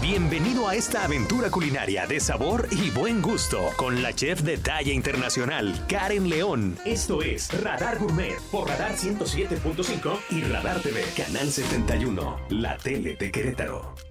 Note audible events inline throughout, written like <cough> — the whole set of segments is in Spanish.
Bienvenido a esta aventura culinaria de sabor y buen gusto con la chef de talla internacional, Karen León. Esto es Radar Gourmet por Radar 107.5 y Radar TV, Canal 71, la tele de Querétaro.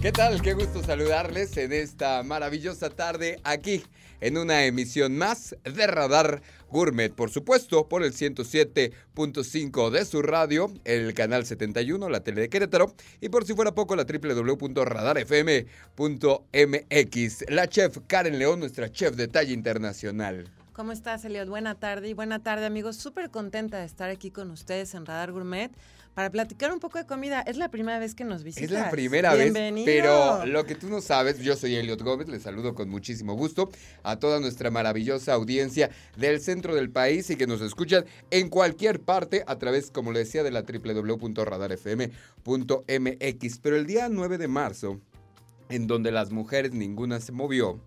¿Qué tal? Qué gusto saludarles en esta maravillosa tarde aquí en una emisión más de Radar Gourmet, por supuesto, por el 107.5 de su radio, el canal 71, la tele de Querétaro, y por si fuera poco, la www.radarfm.mx. La chef Karen León, nuestra chef de talla internacional. ¿Cómo estás, Eliot? Buena tarde y buena tarde, amigos. Súper contenta de estar aquí con ustedes en Radar Gourmet para platicar un poco de comida. Es la primera vez que nos visitas. Es la primera vez, pero lo que tú no sabes, yo soy Eliot Gómez, les saludo con muchísimo gusto a toda nuestra maravillosa audiencia del centro del país y que nos escuchan en cualquier parte a través, como le decía, de la www.radarfm.mx. Pero el día 9 de marzo, en donde las mujeres ninguna se movió,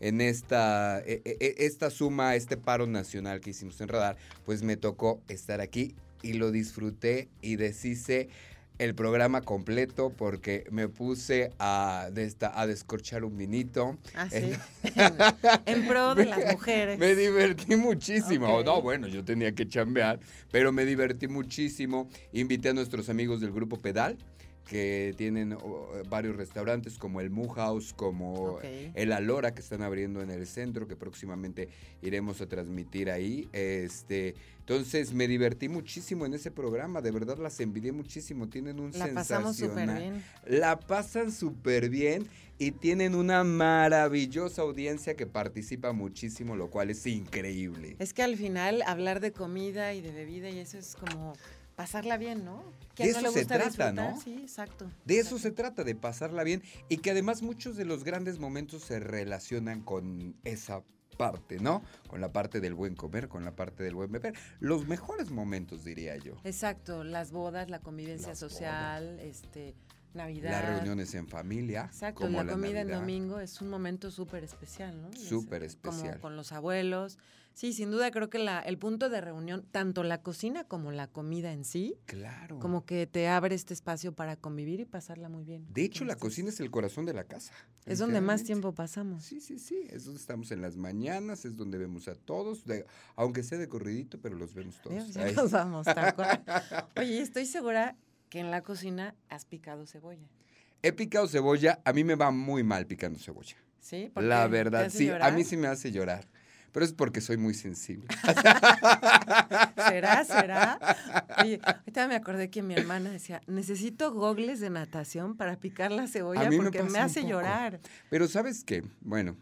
en esta, e, e, e, esta suma, este paro nacional que hicimos en Radar, pues me tocó estar aquí y lo disfruté y deshice el programa completo porque me puse a, a descorchar un vinito. Ah, sí. <laughs> en, pro de las mujeres. Me divertí muchísimo. No, bueno, yo tenía que chambear, pero me divertí muchísimo. Invité a nuestros amigos del grupo Pedal que tienen varios restaurantes como el Mu House, como el Alora que están abriendo en el centro, que próximamente iremos a transmitir ahí. Este, entonces me divertí muchísimo en ese programa, de verdad las envidié muchísimo, tienen un La pasamos súper bien. La pasan súper bien y tienen una maravillosa audiencia que participa muchísimo, lo cual es increíble. Es que al final hablar de comida y de bebida y eso es como pasarla bien, ¿no? Que de eso se trata, ¿no? Sí, exacto. De eso se trata, de pasarla bien y que además muchos de los grandes momentos se relacionan con esa parte, ¿no? Con la parte del buen comer, con la parte del buen beber. Los mejores momentos, diría yo. Exacto, las bodas, la convivencia social, este, Navidad. Las reuniones en familia. Exacto, la, comida en domingo es un momento súper especial, ¿no? Súper especial. Como con los abuelos. Sí, sin duda creo que la, el punto de reunión, tanto la cocina como la comida en sí, claro. como que te abre este espacio para convivir y pasarla muy bien. De hecho, la cocina es el corazón de la casa. Es donde más tiempo pasamos. Sí, sí, sí. Es donde estamos en las mañanas, es donde vemos a todos, aunque sea de corridito, pero los vemos todos. Ya nos vamos, tal cual. <laughs> Oye, estoy segura que en la cocina has picado cebolla. He picado cebolla, a mí me va muy mal picando cebolla. Sí, la verdad, sí, a mí sí me hace llorar pero es porque soy muy sensible. ¿Será? ¿Será? Oye, ahorita me acordé que mi hermana decía, necesito gogles de natación para picar la cebolla porque me, hace llorar. Pero ¿sabes qué? Bueno,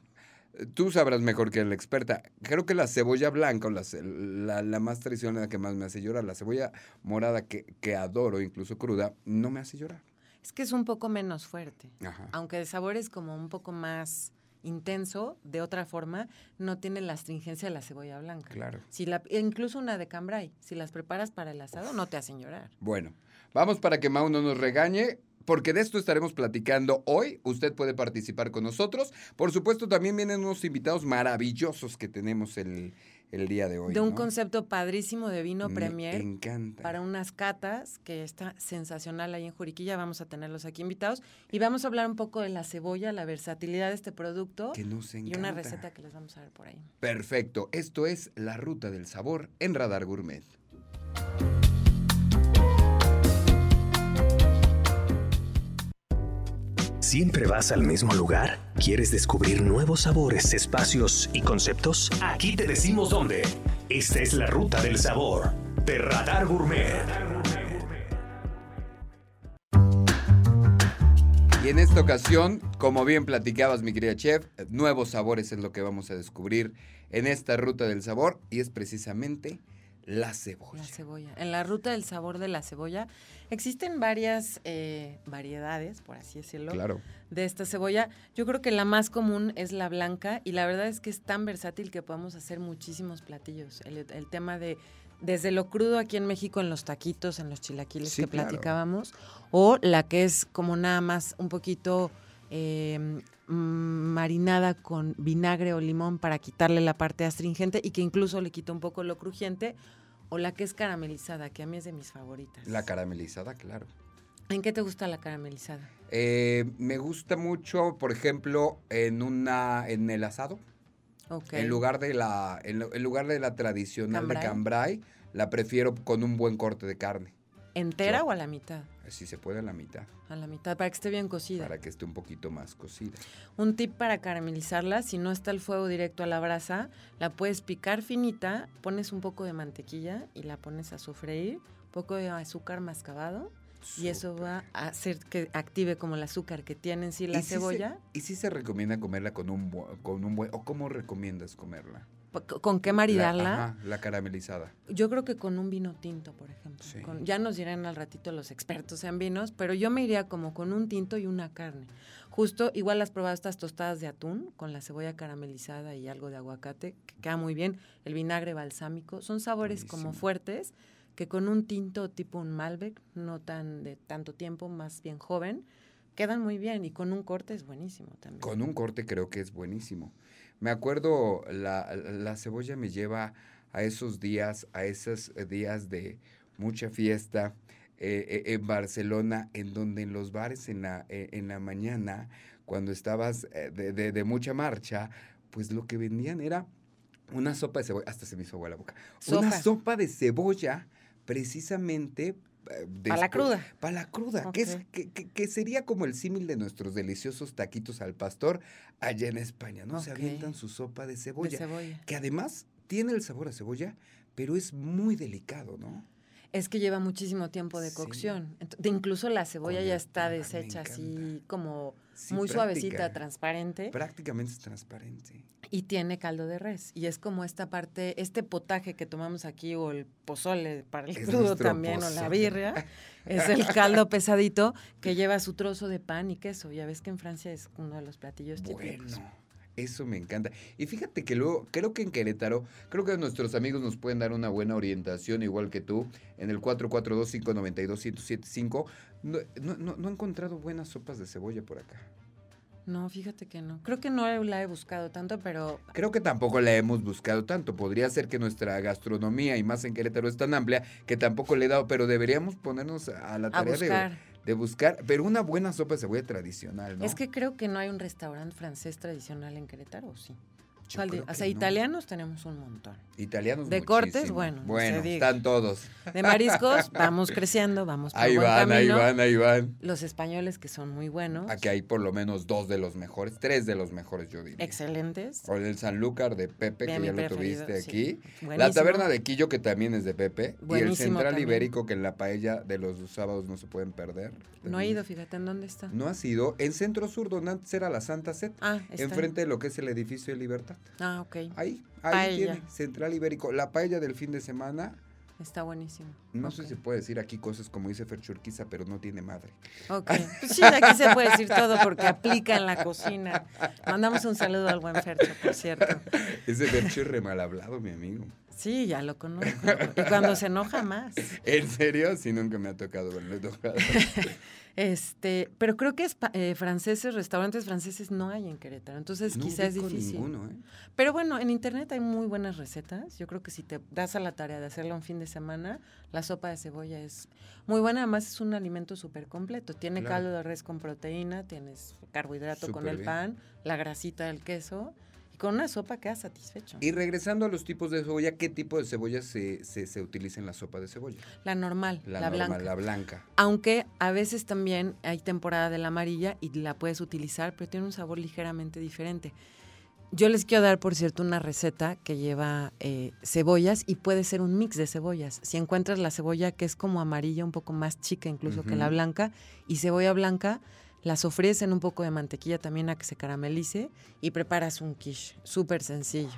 tú sabrás mejor que la experta. Creo que la cebolla blanca, o la, la, más tradicional, la que más me hace llorar, la cebolla morada que, que adoro, incluso cruda, no me hace llorar. Es que es un poco menos fuerte. Aunque el sabor es como un poco más intenso, de otra forma, no tiene la astringencia de la cebolla blanca. Claro. Si la, incluso una de cambray, si las preparas para el asado, no te hacen llorar. Bueno, vamos para que Mau no nos regañe porque de esto estaremos platicando hoy. Usted puede participar con nosotros. Por supuesto, también vienen unos invitados maravillosos que tenemos el, el día de hoy. De un concepto padrísimo de vino Me Premier. encanta. Para unas catas que está sensacional ahí en Juriquilla. Vamos a tenerlos aquí invitados. Y vamos a hablar un poco de la cebolla, la versatilidad de este producto. Que nos encanta. Y una receta que les vamos a ver por ahí. Perfecto. Esto es La Ruta del Sabor en Radar Gourmet. ¿Siempre vas al mismo lugar? ¿Quieres descubrir nuevos sabores, espacios y conceptos? Aquí te decimos dónde. Esta es la ruta del sabor de Radar Gourmet. Y en esta ocasión, como bien platicabas, mi querida chef, nuevos sabores es lo que vamos a descubrir en esta ruta del sabor y es precisamente la cebolla. La cebolla. En la ruta del sabor de la cebolla existen varias eh, variedades, por así decirlo, claro. de esta cebolla. Yo creo que la más común es la blanca y la verdad es que es tan versátil que podemos hacer muchísimos platillos. El, tema de desde lo crudo aquí en México en los taquitos, en los chilaquiles que platicábamos, o la que es como nada más un poquito... Eh, marinada con vinagre o limón para quitarle la parte astringente y que incluso le quita un poco lo crujiente, o la que es caramelizada, que a mí es de mis favoritas. La caramelizada, claro. ¿En qué te gusta la caramelizada? Eh, me gusta mucho, por ejemplo, en una en el asado. Ok. En lugar de la en, lugar de la tradicional ¿Cambray? de cambray, la prefiero con un buen corte de carne. ¿Entera Yo- o a la mitad? Si se puede a la mitad, A la mitad, para que esté bien cocida. para que esté un poquito más cocida. Un tip para caramelizarla, si no está el fuego directo a la brasa, la puedes picar finita, pones un poco de mantequilla y la pones a sofreír, un poco de azúcar mascabado y eso va a hacer que active como el azúcar que tiene en sí la ¿Y si se- cebolla. ¿Y si se recomienda comerla con un con un buen o cómo recomiendas comerla? ¿Con qué La- maridarla? ajá, la caramelizada. Yo creo que con un vino tinto, por ejemplo. Sí. Con- ya nos dirán al ratito los expertos en vinos, pero yo me iría como con un tinto y una carne. Justo, igual has probado estas tostadas de atún con la cebolla caramelizada y algo de aguacate, que queda muy bien. El vinagre balsámico. Son sabores como Buenísimo. fuertes que con un tinto tipo un Malbec, no tan de tanto tiempo, más bien joven, quedan muy bien. Y con un corte es buenísimo también. Con un corte creo que es buenísimo. Me acuerdo, la, la cebolla me lleva a esos días, a esos días de mucha fiesta eh, eh, en Barcelona, en donde en los bares en la, eh, en la mañana, cuando estabas eh, de, de- de mucha marcha, pues lo que vendían era una sopa de cebolla, hasta se me hizo agua la boca, una sopa. de cebolla precisamente... Pa' la cruda. Para la cruda, que, es, que, que- que sería como el símil de nuestros deliciosos taquitos al pastor allá en España, ¿no? Se avientan su sopa de De cebolla, cebolla. que además tiene el sabor a cebolla, pero es muy delicado, ¿no? Es que lleva muchísimo tiempo de cocción. De incluso la cebolla ya está deshecha así como Sí, muy suavecita, práctica- transparente Prácticamente es transparente. y tiene caldo de res. Y es como esta parte, este potaje que tomamos aquí o el pozole para el Es crudo también o la birria, <laughs> es el caldo pesadito que lleva su trozo de pan y queso. Ya ves que en Francia es uno de los platillos Bueno, típicos. Eso me encanta. Y fíjate que luego, creo que en Querétaro, creo que nuestros amigos nos pueden dar una buena orientación, igual que tú, en el 442-592-1075. No, no, no, no he encontrado buenas sopas de cebolla por acá. No, fíjate que no. Creo que no la he buscado tanto, pero Creo que tampoco la hemos buscado tanto. Podría ser que nuestra gastronomía, y más en Querétaro, es tan amplia que tampoco le he dado, pero deberíamos ponernos a la a tarea de, buscar. de buscar, pero una buena sopa de cebolla tradicional, ¿no? Es que creo que no hay un restaurante francés tradicional en Querétaro, ¿o sí? Yo ¿Cuál di- creo o sea, no. italianos tenemos un montón. Italianos de cortes, bueno, no se Bueno, están todos. De mariscos, <laughs> vamos creciendo, vamos por Ahí buen van, ahí van, ahí van. Los españoles que son muy buenos, Aquí hay por lo menos dos de los mejores, tres de los mejores, yo diría. excelentes. O el Sanlúcar de Pepe, que ya lo tuviste sí. aquí. La Buenísimo. taberna de Quillo, que también es de Pepe. y el Buenísimo Central también. Ibérico, que en la paella de los sábados no se pueden perder. No he ido, fíjate, ¿en dónde está? No ha sido. En Centro Sur, donde antes era la Santa Set. Ah, está. Enfrente de lo que es el edificio de Libertad. Ah, ok. Ahí, ahí Paella. tiene. Central Ibérico. La paella del fin de semana. Está buenísimo. No sé si puede decir aquí cosas como dice Ferchurquiza, pero no tiene madre. Ok. Pues sí, aquí se puede decir todo porque aplica en la cocina. Mandamos un saludo al buen Fercho, por cierto. Ese Ferchur re mal hablado, mi amigo. Sí, ya lo conozco. Y cuando se enoja más. <laughs> ¿En serio? Sí, nunca me ha tocado verlo enojado. <laughs> Este, pero creo que es eh, franceses, restaurantes franceses no hay en Querétaro, entonces No quizás es difícil. ninguno, ¿eh? Pero bueno, en internet hay muy buenas recetas. Yo creo que si te das a la tarea de hacerla un fin de semana, la sopa de cebolla es muy buena. Además es un alimento súper completo. Tiene Claro. caldo de res con proteína, tienes carbohidrato con el bien. pan, la grasita del queso y con una sopa quedas satisfecho. Y regresando a los tipos de cebolla, ¿qué tipo de cebolla se, se, se utiliza en la sopa de cebolla? La normal, la, normal, blanca. la blanca. Aunque a veces también hay temporada de la amarilla y la puedes utilizar, pero tiene un sabor ligeramente diferente. Yo les quiero dar, por cierto, una receta que lleva eh, cebollas y puede ser un mix de cebollas. Si encuentras la cebolla que es como amarilla, un poco más chica incluso que la blanca, y cebolla blanca, la sofríes en un poco de mantequilla también a que se caramelice y preparas un quiche. Súper sencillo.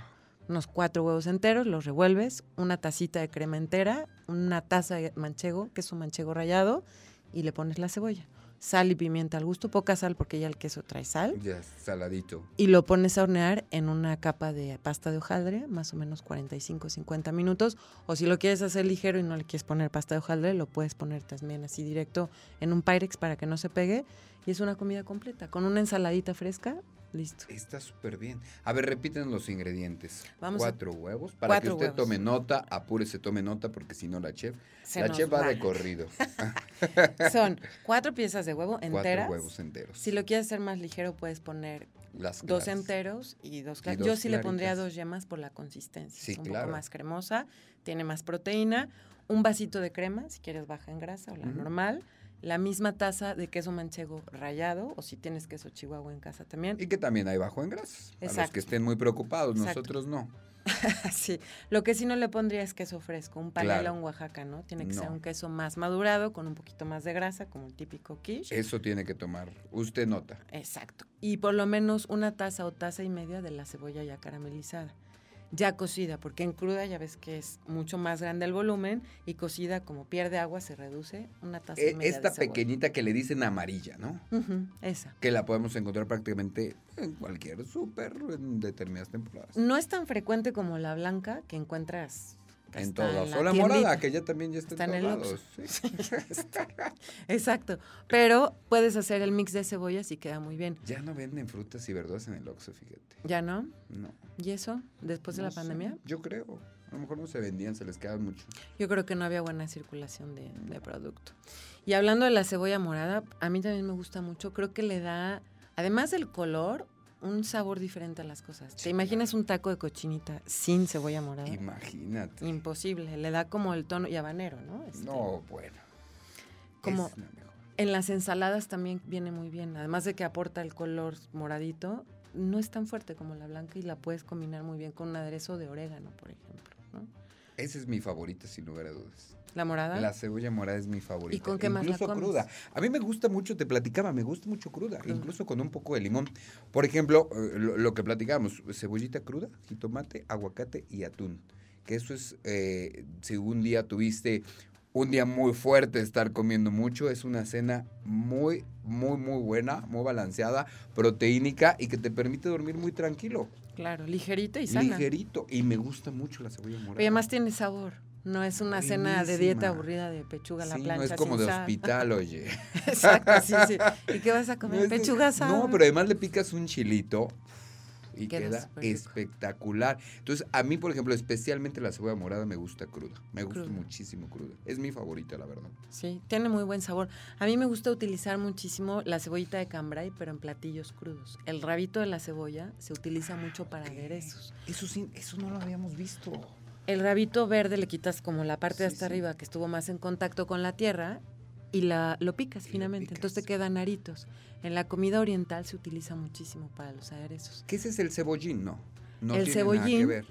Unos cuatro huevos enteros, los revuelves, una tacita de crema entera, una taza de manchego, queso manchego rallado, y le pones la cebolla. Sal y pimienta al gusto, poca sal porque ya el queso trae sal. Ya, saladito. Y lo pones a hornear en una capa de pasta de hojaldre, más o menos 45-50 minutos. O si lo quieres hacer ligero y no le quieres poner pasta de hojaldre, lo puedes poner también así directo en un Pyrex para que no se pegue. Y es una comida completa. Con una ensaladita fresca, listo. Está súper bien. A ver, repiten los ingredientes. Vamos a- Cuatro huevos. Para Cuatro que usted huevos. tome nota, apúrese, tome nota, porque si no la chef. Se la chef va va. de corrido. <laughs> Son cuatro piezas de huevo Cuatro enteras. huevos enteros. Si lo quieres hacer más ligero, puedes poner Las dos enteros y dos claras. Yo sí le pondría dos yemas por la consistencia. Sí, es un claro. poco más cremosa, tiene más proteína. Un vasito de crema, si quieres baja en grasa o la normal. La misma taza de queso manchego rallado, o si tienes queso chihuahua en casa también. Y que también hay bajo en grasas. A los Exacto. que estén muy preocupados, Exacto. nosotros no. <laughs> sí. Lo que sí no le pondría es queso fresco, un panela Claro. un Oaxaca, ¿no? Tiene que ser un queso más madurado, con un poquito más de grasa, como el típico quiche. Eso tiene que tomar. Usted nota. Exacto. Y por lo menos una taza o taza y media de la cebolla ya caramelizada. Ya cocida, porque en cruda ya ves que es mucho más grande el volumen y cocida como pierde agua se reduce una taza y E- media Esta de pequeñita que le dicen amarilla, ¿no? Esa. Que la podemos encontrar prácticamente en cualquier súper en determinadas temporadas. No es tan frecuente como la blanca que encuentras En todos. O la tiendita. morada, que ya también ya está, Está en en todos el sí. Exacto. Pero puedes hacer el mix de cebollas y queda muy bien. Ya no venden frutas y verduras en el Oxxo, fíjate. ¿Ya no? No. ¿Y eso? ¿Después de la sé, pandemia? Yo creo. A lo mejor no se vendían, se les quedaban mucho. Yo creo que no había buena circulación de, de producto. Y hablando de la cebolla morada, a mí también me gusta mucho. Creo que le da, además del color, un sabor diferente a las cosas. Sí, ¿Te imaginas un taco de cochinita sin cebolla morada? Imagínate. Imposible. Le da como el tono y habanero, ¿no? Este, No, bueno. Como- Es la mejor. En las ensaladas también viene muy bien. Además de que aporta el color moradito, no es tan fuerte como la blanca y la puedes combinar muy bien con un aderezo de orégano, por ejemplo. ¿no? Esa es mi favorita, sin lugar a dudas. La morada. La cebolla morada es mi favorita. ¿Y con qué más la Incluso comes? cruda. A mí me gusta mucho, te platicaba, me gusta mucho cruda, Cruda. incluso con un poco de limón. Por ejemplo, eh, lo, lo que platicábamos, cebollita cruda, jitomate, aguacate y atún. Que eso es, eh, si un día tuviste un día muy fuerte estar comiendo mucho, es una cena muy, muy, muy buena, muy balanceada, proteínica y que te permite dormir muy tranquilo, Claro, ligerita y sana. ligerito. Y me gusta mucho la cebolla morada. Pero además tiene sabor. No es una cena de dieta aburrida de pechuga a la Sí, plancha. no es como sin de sal. hospital, oye. <laughs> Exacto, sí, sí. ¿Y qué vas a comer? No de- Pechuga asada. No, pero además le picas un chilito y Queda espectacular. Entonces, a mí, por ejemplo, especialmente la cebolla morada me gusta cruda. Me gusta Cruda. muchísimo cruda. Es mi favorita, la verdad. Sí, tiene muy buen sabor. A mí me gusta utilizar muchísimo la cebollita de cambray, pero en platillos crudos. El rabito de la cebolla se utiliza mucho para aderezos. Eso sí, eso no lo habíamos visto. El rabito verde le quitas como la parte de hasta sí. arriba que estuvo más en contacto con la tierra y la, lo picas Y lo finamente. Entonces te quedan aritos. En la comida oriental se utiliza muchísimo para los aderezos. ¿Qué ese es el cebollín? No. No El tiene nada que cebollín, ver.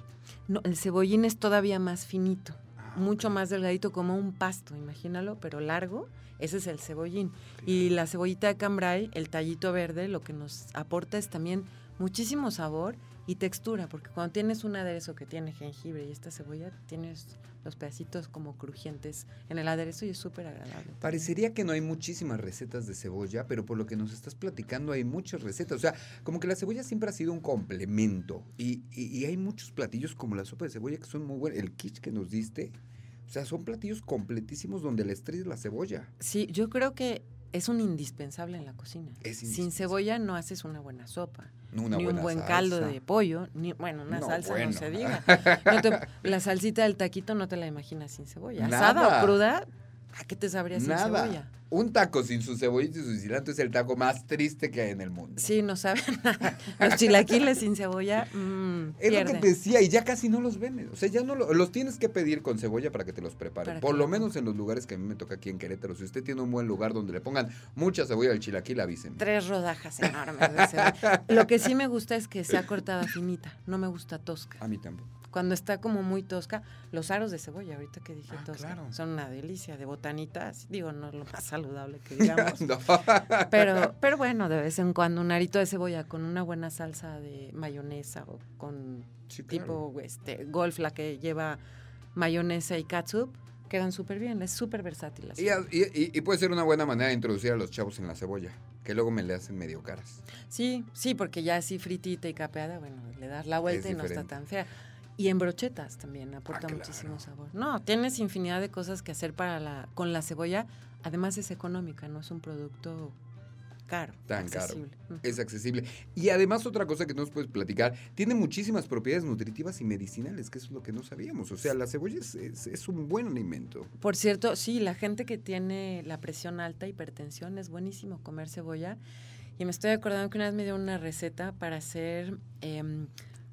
No, el cebollín es todavía más finito, Ah, mucho más delgadito, como un pasto, imagínalo, pero largo. Ese es el cebollín. Y la cebollita de cambray, el tallito verde, lo que nos aporta es también muchísimo sabor y textura, porque cuando tienes un aderezo que tiene jengibre y esta cebolla, tienes los pedacitos como crujientes en el aderezo y es súper agradable. Parecería que no hay muchísimas recetas de cebolla, pero por lo que nos estás platicando hay muchas recetas. O sea, como que la cebolla siempre ha sido un complemento. Y, y- y hay muchos platillos como la sopa de cebolla que son muy buenos. El quiche que nos diste. O sea, son platillos completísimos donde la estrella es la cebolla. Sí, yo creo que es un indispensable en la cocina. Es Sin cebolla no haces una buena sopa. Una ni un buen salsa. caldo de pollo, ni bueno, una No, salsa bueno. no se diga. <laughs> No te- la salsita del taquito no te la imaginas sin cebolla. Nada. Asada o cruda, ¿a qué te sabría sin Nada. cebolla? Un taco sin su cebollita y su cilantro es el taco más triste que hay en el mundo. Sí, no saben. <laughs> Los chilaquiles sin cebolla, mmm, Es lo que te decía, y ya casi no los venden. O sea, ya no lo- los tienes que pedir con cebolla para que te los preparen. Por lo menos en los lugares que a mí me toca aquí en Querétaro. Si usted tiene un buen lugar donde le pongan mucha cebolla al chilaquil, avísenme. Tres rodajas enormes de cebolla. Lo que sí me gusta es que sea <laughs> cortada finita, no me gusta tosca. A mí tampoco. Cuando está como muy tosca, los aros de cebolla, ahorita que dije Ah, tosca, claro. son una delicia de botanitas. Digo, no es lo más saludable que <laughs> digamos. No. Pero, pero bueno, de vez en cuando un arito de cebolla con una buena salsa de mayonesa o con Sí, claro. tipo este golf, la que lleva mayonesa y catsup, quedan súper bien. Es súper versátil. Y, y- y- puede ser una buena manera de introducir a los chavos en la cebolla, que luego me le hacen medio caras. Sí, sí, porque ya así fritita y capeada, bueno, le das la vuelta Es y no está tan fea. Y en brochetas también aporta Ah, claro. muchísimo sabor. No, tienes infinidad de cosas que hacer para la, con la cebolla. Además es económica, no es un producto caro. Tan caro. accesible. Es accesible. Y además otra cosa que nos puedes platicar, tiene muchísimas propiedades nutritivas y medicinales, que eso es lo que no sabíamos. O sea, la cebolla es, es- es un buen alimento. Por cierto, sí, la gente que tiene la presión alta, hipertensión, es buenísimo comer cebolla. Y me estoy acordando que una vez me dio una receta para hacer em,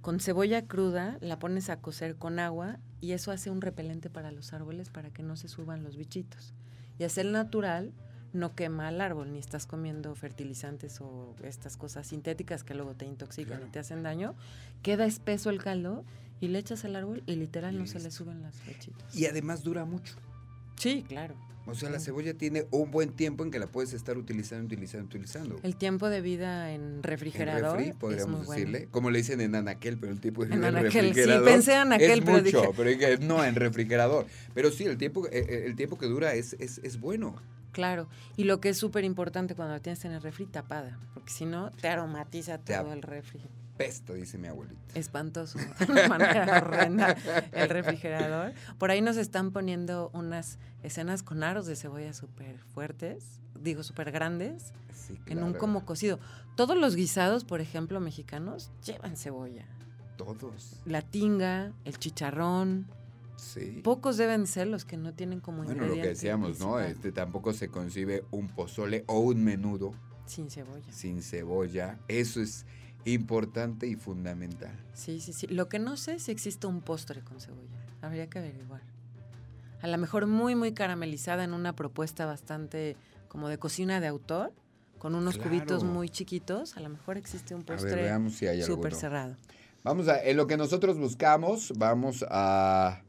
con cebolla cruda, la pones a cocer con agua y eso hace un repelente para los árboles para que no se suban los bichitos. Y hacer natural no quema al árbol, ni estás comiendo fertilizantes o estas cosas sintéticas que luego te intoxican Claro. y te hacen daño. Queda espeso el caldo y le echas al árbol y literal no se le suben las bichitos. Y además dura mucho. Sí, claro. O sea, la Sí. cebolla tiene un buen tiempo en que la puedes estar utilizando, utilizando, utilizando. El tiempo de vida en En refrigerador refri, es podríamos bueno. decirle. Como le dicen en anaquel, pero el tiempo de En vida en sí, refrigerador. pensé en anaquel, es pero mucho, dije- pero dije, no, en refrigerador. Pero sí, el tiempo, eh, eh, el tiempo que dura es, es, es bueno. Claro. Y lo que es súper importante cuando la tienes en el refri, tapada. Porque si no, te aromatiza todo el refri. Pesta, dice mi abuelita. Espantoso. <laughs> De una manera horrenda el refrigerador. Por ahí nos están poniendo unas escenas con aros de cebolla súper fuertes. Digo, súper grandes. Sí, En un como cocido. Todos los guisados, por ejemplo, mexicanos, llevan cebolla. Todos. La tinga, el chicharrón. Sí. Pocos deben ser los que no tienen como Bueno, lo ingrediente que decíamos, ¿no? Este tampoco se concibe un pozole o un menudo Sin cebolla. sin cebolla. Eso es importante y fundamental. Sí, sí, sí. Lo que no sé es si existe un postre con cebolla. Habría que averiguar. A lo mejor muy, muy caramelizada en una propuesta bastante como de cocina de autor, con unos cubitos muy chiquitos. A lo mejor existe un postre si súper cerrado. Vamos a, en lo que nosotros buscamos, vamos a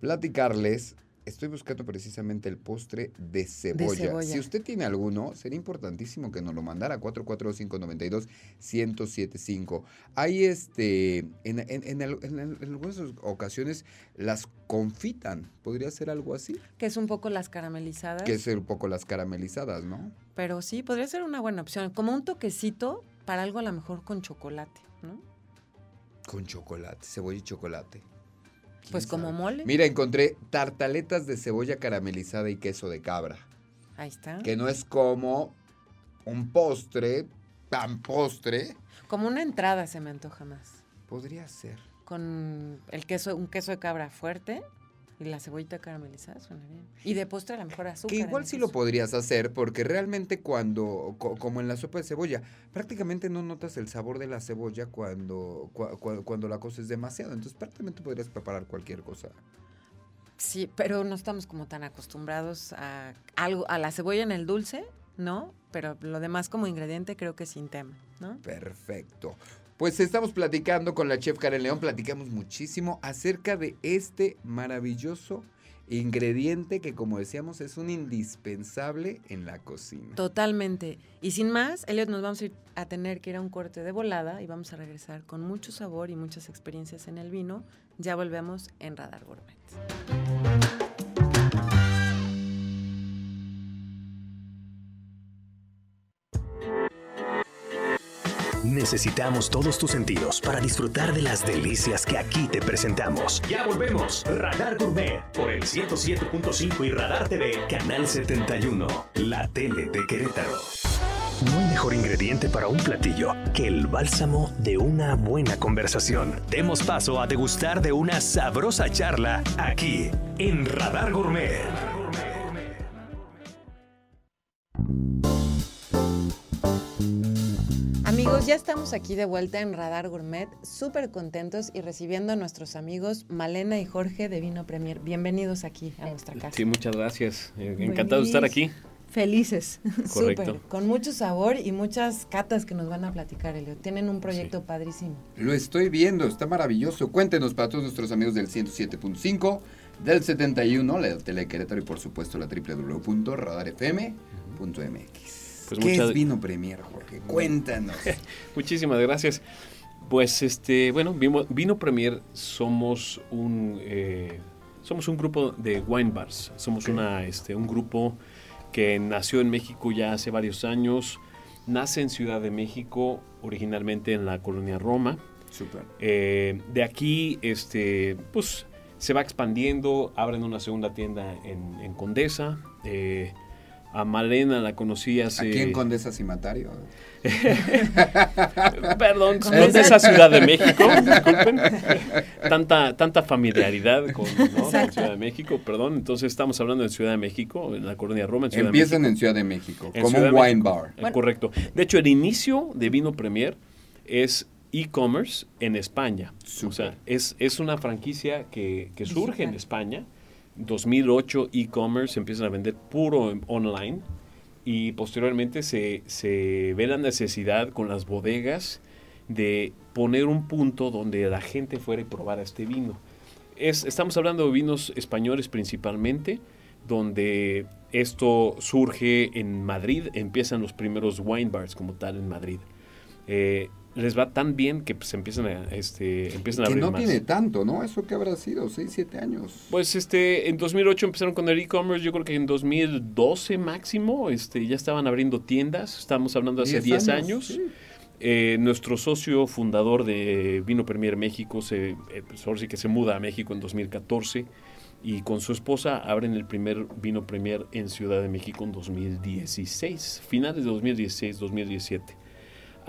platicarles. Estoy buscando precisamente el postre de cebolla. cebolla. Si usted tiene alguno, sería importantísimo que nos lo mandara a 445-92-1075. Hay este, en- en algunas ocasiones las confitan. ¿Podría ser algo así? Que es un poco las caramelizadas. Que es un poco las caramelizadas, ¿no? Pero sí, podría ser una buena opción. Como un toquecito para algo a lo mejor con chocolate, ¿no? Con chocolate, cebolla y chocolate. ¿Quién Pues como mole. Mira, encontré tartaletas de cebolla caramelizada y queso de cabra. Ahí está. Que no es como un postre, tan postre. Como una entrada se me antoja más. Podría ser. Con el queso, un queso de cabra fuerte y la cebollita caramelizada, suena bien. Y de postre a lo mejor azúcar. Que igual sí lo podrías hacer, porque realmente cuando, co- como en la sopa de cebolla, prácticamente no notas el sabor de la cebolla cuando, cua- cua- cuando la cosa es demasiado. Entonces prácticamente podrías preparar cualquier cosa. Sí, pero no estamos como tan acostumbrados a algo, a la cebolla en el dulce, ¿no? Pero lo demás como ingrediente creo que sin tema, ¿no? Perfecto. Pues estamos platicando con la chef Karen León, platicamos muchísimo acerca de este maravilloso ingrediente que como decíamos es un indispensable en la cocina. Totalmente. Y sin más, Elliot, nos vamos a, ir a tener que ir a un corte de volada y vamos a regresar con mucho sabor y muchas experiencias en el vino. Ya volvemos en Radar Gourmet. Necesitamos todos tus sentidos para disfrutar de las delicias que aquí te presentamos. Ya volvemos. Radar Gourmet por el 107.5 y Radar TV, Canal 71, la tele de Querétaro. No hay mejor ingrediente para un platillo que el bálsamo de una buena conversación. Demos paso a degustar de una sabrosa charla aquí en Radar Gourmet. Amigos, ya estamos aquí de vuelta en Radar Gourmet, súper contentos y recibiendo a nuestros amigos Malena y Jorge de Vino Premier. Bienvenidos aquí a nuestra casa. Sí, muchas gracias. Eh, Encantado de estar aquí. Felices. <laughs> Correcto. Súper. Con mucho sabor y muchas catas que nos van a platicar, Elio. Tienen un proyecto padrísimo. Lo estoy viendo, está maravilloso. Cuéntenos para todos nuestros amigos del 107.5, del 71, la tele de Querétaro y por supuesto la www.radarfm.mx. Pues ¿Qué muchas- es Vino Premier, Jorge? Cuéntanos. <laughs> Muchísimas gracias. Pues este, bueno, Vino, Vino Premier somos un eh, somos un grupo de wine bars. Somos una este, un grupo que nació en México ya hace varios años. Nace en Ciudad de México, originalmente en la colonia Roma. Súper. Eh, de aquí, este, pues se va expandiendo, abren una segunda tienda en, en Condesa. eh, A Malena la conocí hace... Aquí en Condesa Cimatario. <laughs> Perdón, Condesa Ciudad de México, disculpen. Tanta, tanta familiaridad con ¿no? la Ciudad de México, perdón. Entonces estamos hablando de Ciudad de México, en la colonia Roma, en Ciudad Empiezan de México. en Ciudad de México, En como Ciudad un wine México. bar. Eh, Correcto. De hecho, el inicio de Vino Premier es e-commerce en España. O sea, es, es una franquicia que, que surge en España. 2008 e-commerce empiezan a vender puro online y posteriormente se, se ve la necesidad con las bodegas de poner un punto donde la gente fuera y probara este vino. Es, estamos hablando de vinos españoles principalmente, donde esto surge en Madrid, empiezan los primeros wine bars como tal en Madrid. Eh, les va tan bien que pues, empiezan a, este, empiezan a Que abrir no más. tiene tanto, ¿no? ¿Eso qué habrá sido? ¿6, 7 años? Pues este, en 2008 empezaron con el e-commerce, yo creo que en 2012 máximo, este, ya estaban abriendo tiendas, estamos hablando de hace 10 años. sí. Eh, nuestro socio fundador de Vino Premier México, se, eh, pues, que se muda a México en 2014 y con su esposa abren el primer Vino Premier en Ciudad de México en 2016, finales de 2016-2017.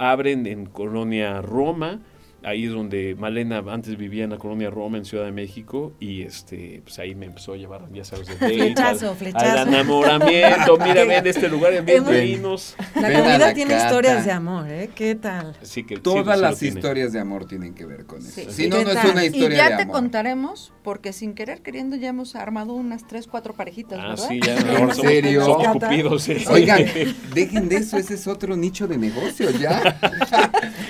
Abren en Colonia Roma, ahí es donde Malena antes vivía en la Colonia Roma en Ciudad de México y este pues ahí me empezó a llevar, ya sabes, de <laughs> Flechazo, al- flechazo. al enamoramiento, mira, ven este lugar <laughs> de Hemos- vinos. La Ven comida la tiene cata. historias de amor, ¿eh? ¿Qué tal? Sí que, Todas sí las tiene. historias de amor tienen que ver con eso. Sí. Si no, ¿Qué no es una Y historia ya de te amor. contaremos, porque sin querer queriendo ya hemos armado unas tres, cuatro parejitas, Ah, ¿verdad? sí, ya. <laughs> ¿En ahora somos, serio? somos cupidos, sí. Oigan, dejen de eso, ese es otro nicho de negocio ya.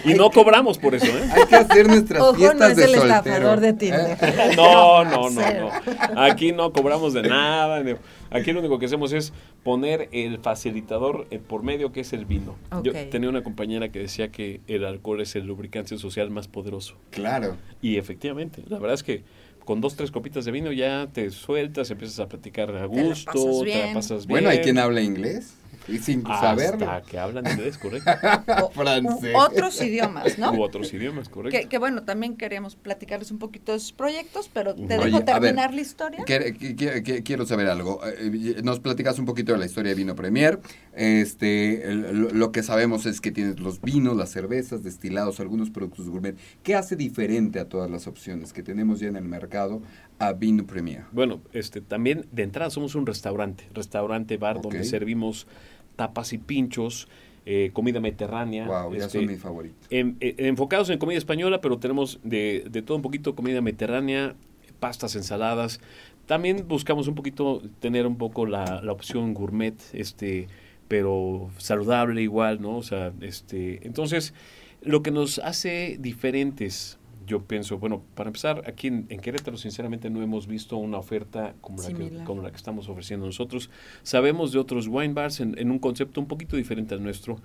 Y no cobramos por eso, ¿eh? Hay que hacer nuestras Ojo, no es de el soltero. estafador de Tinder. ¿Eh? <laughs> <laughs> No, no, no, no. Aquí no cobramos de nada. Aquí lo único que hacemos es poner el facilitador eh, por medio que es el vino. Yo tenía una compañera que decía que el alcohol es el lubricante social más poderoso. Claro. Y efectivamente, la verdad es que con dos, tres copitas de vino ya te sueltas, empiezas a platicar a la gusto, te la pasas bien. Bueno, hay quien habla inglés y sin saberlo. Hasta que hablan inglés, correcto. <laughs> O- Francés. u- otros idiomas, ¿no? U otros idiomas, correcto. Que, que bueno, también queríamos platicarles un poquito de sus proyectos, pero te Oye, dejo ver, terminar la historia. Quiero saber algo. Eh, Nos platicas un poquito de la historia de Vino Premier. Este, el- lo, que sabemos es que tienes los vinos, las cervezas, destilados, algunos productos gourmet. ¿Qué hace diferente a todas las opciones que tenemos ya en el mercado a Vino Premier? Bueno, este, también de entrada somos un restaurante, restaurante bar donde servimos tapas y pinchos, eh, comida mediterránea. Wow, ya este, son mis favoritos. en- en- enfocados en comida española, pero tenemos de, de todo un poquito comida mediterránea, pastas, ensaladas. También buscamos un poquito tener un poco la, la opción gourmet, este, pero saludable igual, ¿no? O sea, este, entonces, lo que nos hace diferentes, yo pienso, bueno, para empezar, aquí en, en Querétaro, sinceramente, no hemos visto una oferta como la, que, como la que estamos ofreciendo nosotros. Sabemos de otros wine bars en, en un concepto un poquito diferente al nuestro.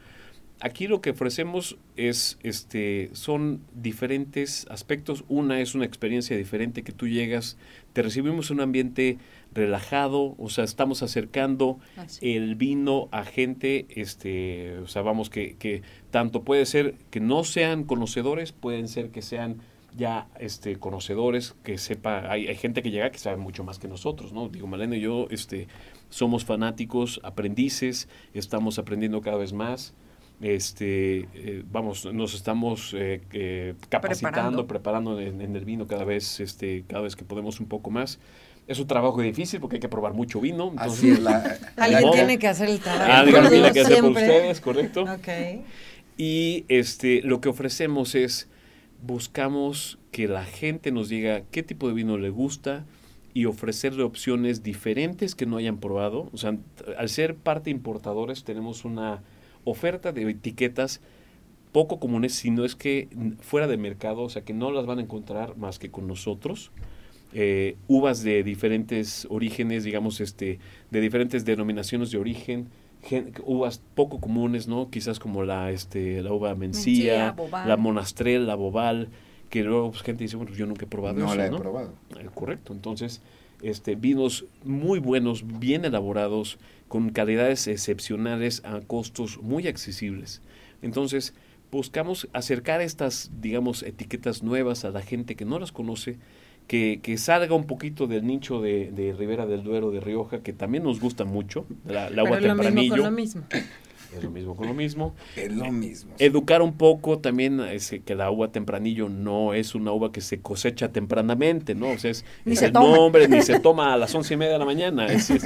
Aquí lo que ofrecemos es, este, son diferentes aspectos. Una es una experiencia diferente que tú llegas, te recibimos en un ambiente relajado, o sea, estamos acercando Así. el vino a gente, este, o sea, vamos que, que tanto puede ser que no sean conocedores, pueden ser que sean ya este conocedores, que sepa, hay, hay gente que llega que sabe mucho más que nosotros, ¿no? Digo, Malena y yo, este, somos fanáticos, aprendices, estamos aprendiendo cada vez más. Este, eh, vamos, nos estamos eh, eh, capacitando, preparando, en, en el vino cada vez, este, cada vez que podemos un poco más. Es un trabajo difícil porque hay que probar mucho vino. entonces- Así es la... <laughs> Alguien tiene que hacer el trabajo. Alguien lo Como tiene que hacer por ustedes, ¿correcto? Ok. Y este, lo que ofrecemos es, buscamos que la gente nos diga qué tipo de vino le gusta y ofrecerle opciones diferentes que no hayan probado. O sea, al ser parte importadores tenemos una oferta de etiquetas poco comunes, sino es que fuera de mercado, o sea, que no las van a encontrar más que con nosotros. Eh, uvas de diferentes orígenes, digamos, este, de diferentes denominaciones de origen, gen- uvas poco comunes, ¿no? Quizás como la, este, la uva mencía, la monastrel, la bobal, que luego pues, gente dice, bueno, yo nunca he probado No eso, la he ¿no? probado. Eh, correcto, entonces, este, vinos muy buenos, bien elaborados, con calidades excepcionales a costos muy accesibles. Entonces, buscamos acercar estas, digamos, etiquetas nuevas a la gente que no las conoce, que, que salga un poquito del nicho de, de Ribera del Duero, de Rioja, que también nos gusta mucho, la, la agua Pero lo mismo tempranillo. con lo mismo. Es lo mismo con lo mismo. Es lo mismo. Educar un poco también ese, que la uva tempranillo no es una uva que se cosecha tempranamente, ¿no? O sea, es, Ni es se el toma. nombre, ni se toma a las <laughs> once y media de la mañana. Es, es,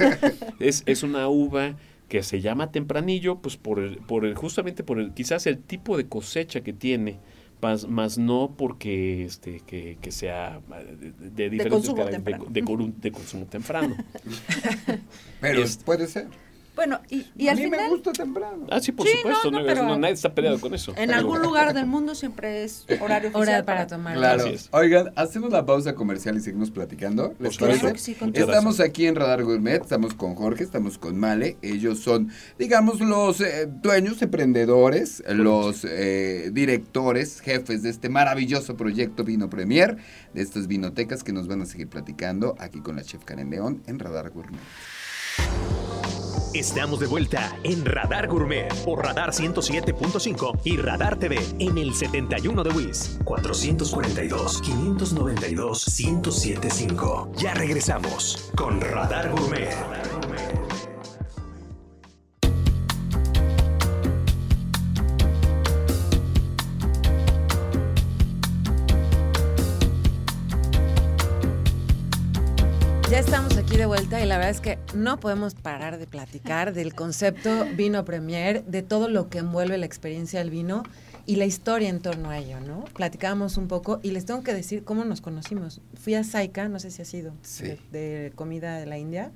es- es una uva que se llama tempranillo, pues por el, por el, justamente por el, quizás el tipo de cosecha que tiene, más, más no porque este, que, que sea eh, de, de diferentes consumo de, temprano. de coru- de consumo temprano. Pero Es- puede ser. Bueno, y, y a al mí me final, gusta temprano. Ah, sí, por Sí, supuesto, no, no, no, pero- no, nadie está peleado con eso. en Pero- algún lugar del mundo siempre es horario oficial Hora para tomar. Claro. Oigan, hacemos la pausa comercial y seguimos platicando. ¿Les Por parece? supuesto. Sí, Estamos aquí en Radar Gourmet, estamos con Jorge, estamos con Male. Ellos son, digamos, los eh, dueños, emprendedores, los eh, directores, jefes de este maravilloso proyecto Vino Premier, de estas vinotecas que nos van a seguir platicando aquí con la chef Karen León en Radar Gourmet. Estamos de vuelta en Radar Gourmet por Radar 107.5 y Radar TV en el 71 de WIS 442 592 1075. Ya regresamos con Radar Gourmet. Ya estamos aquí de vuelta y la verdad es que no podemos parar de platicar del concepto vino premier, de todo lo que envuelve la experiencia del vino y la historia en torno a ello, ¿no? Platicábamos un poco y les tengo que decir cómo nos conocimos. Fui a Saika, no sé si ha sido, Sí. de, de comida de la India.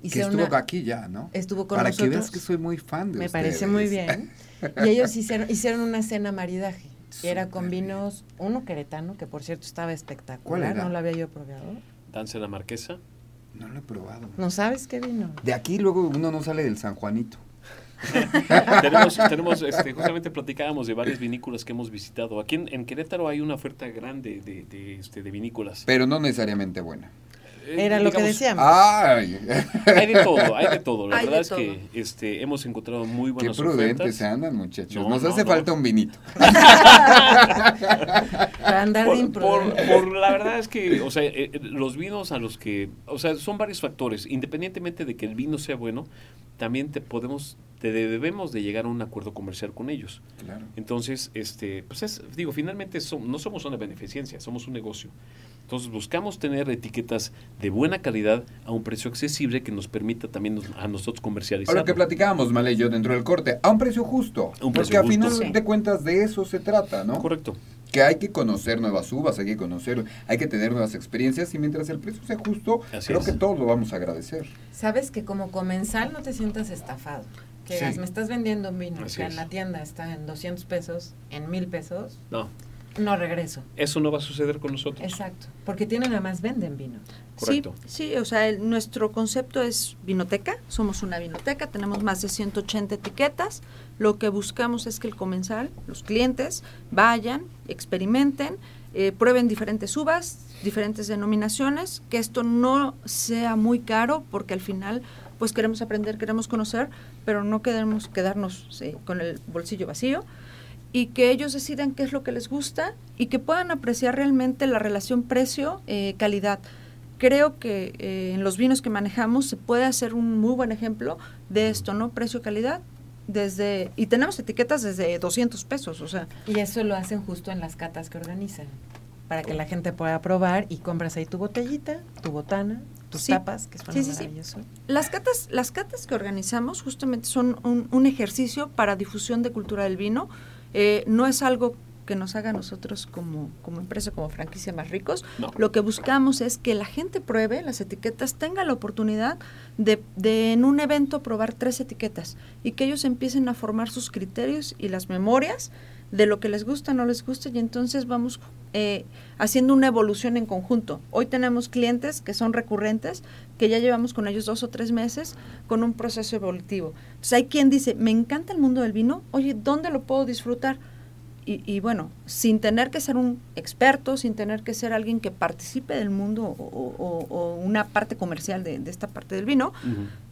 Que Hicieron estuvo una- aquí ya, ¿no? Estuvo con Para que nosotros. veas que soy muy fan de Me ustedes. parece muy bien. <laughs> Y ellos hicieron, hicieron una cena maridaje. Y era con vinos, uno queretano, que por cierto estaba ¿Cuál espectacular, era? no lo había yo probado. Danza la Marquesa. No lo he probado. ¿No sabes qué vino? De aquí luego uno no sale del San Juanito. <laughs> tenemos, tenemos este, justamente platicábamos de varias vinícolas que hemos visitado. Aquí en, en Querétaro hay una oferta grande de, de, este, de vinícolas. Pero no necesariamente buena. Eh, Era lo que decíamos. ¡Ay! <laughs> Hay de todo, hay de todo. La Hay de verdad es todo. que este, hemos encontrado muy Qué buenas prudentes ofertas. andan, muchachos. No, Nos no, hace no. falta un vinito. <laughs> Para andar de Por, imprudente. por- por la verdad es que, o sea, eh, eh, los vinos a los que, o sea, son varios factores. Independientemente de que el vino sea bueno, también te podemos, te debemos de llegar a un acuerdo comercial con ellos. Claro. Entonces, este, pues es, digo, finalmente no somos una beneficencia, somos un negocio. Entonces buscamos tener etiquetas de buena calidad a un precio accesible que nos permita también nos- a nosotros comercializar. lo que platicábamos, Male yo, dentro del corte, a un precio justo. A un porque precio a final justo. Sí. de cuentas de eso se trata, ¿no? Correcto. Que hay que conocer nuevas uvas, hay que conocer, hay que tener nuevas experiencias y mientras el precio sea justo, Así creo es. que todos lo vamos a agradecer. Sabes que como comensal no te sientas estafado. Que digas, Sí. me estás vendiendo un vino Así que es. en la tienda está en 200 pesos, en 1000 pesos, No, no regreso. eso no va a suceder con nosotros. Exacto. Porque tienen además venden vino. Correcto. Sí, sí, o sea, el- nuestro concepto es vinoteca, somos una vinoteca, tenemos más de 180 etiquetas, lo que buscamos es que el comensal, los clientes, vayan, experimenten, eh, prueben diferentes uvas, diferentes denominaciones, que esto no sea muy caro, porque al final pues queremos aprender, queremos conocer, pero no queremos quedarnos con el bolsillo vacío y que ellos decidan qué es lo que les gusta y que puedan apreciar realmente la relación precio-calidad. Creo que eh, en los vinos que manejamos se puede hacer un muy buen ejemplo de esto, ¿no? Precio-calidad. Desde, y tenemos etiquetas desde 200 pesos, o sea, Y eso lo hacen justo en las catas que organizan. Para que la gente pueda probar y compras ahí tu botellita, tu botana, tus Sí. tapas, que suena Sí, sí, sí. maravilloso. Las catas, las catas que organizamos justamente son un, un ejercicio para difusión de cultura del vino. Eh, no es algo que nos haga a nosotros como, como empresa, como franquicia más ricos. No. Lo que buscamos es que la gente pruebe las etiquetas, tenga la oportunidad de, de en un evento probar tres etiquetas y que ellos empiecen a formar sus criterios y las memorias de lo que les gusta, no les gusta y entonces vamos eh, haciendo una evolución en conjunto. Hoy tenemos clientes que son recurrentes, que ya llevamos con ellos dos o tres meses con un proceso evolutivo. Entonces hay quien dice, me encanta el mundo del vino, oye, ¿dónde lo puedo disfrutar? Y, y bueno, sin tener que ser un experto, sin tener que ser alguien que participe del mundo o, o- o una parte comercial de, de esta parte del vino,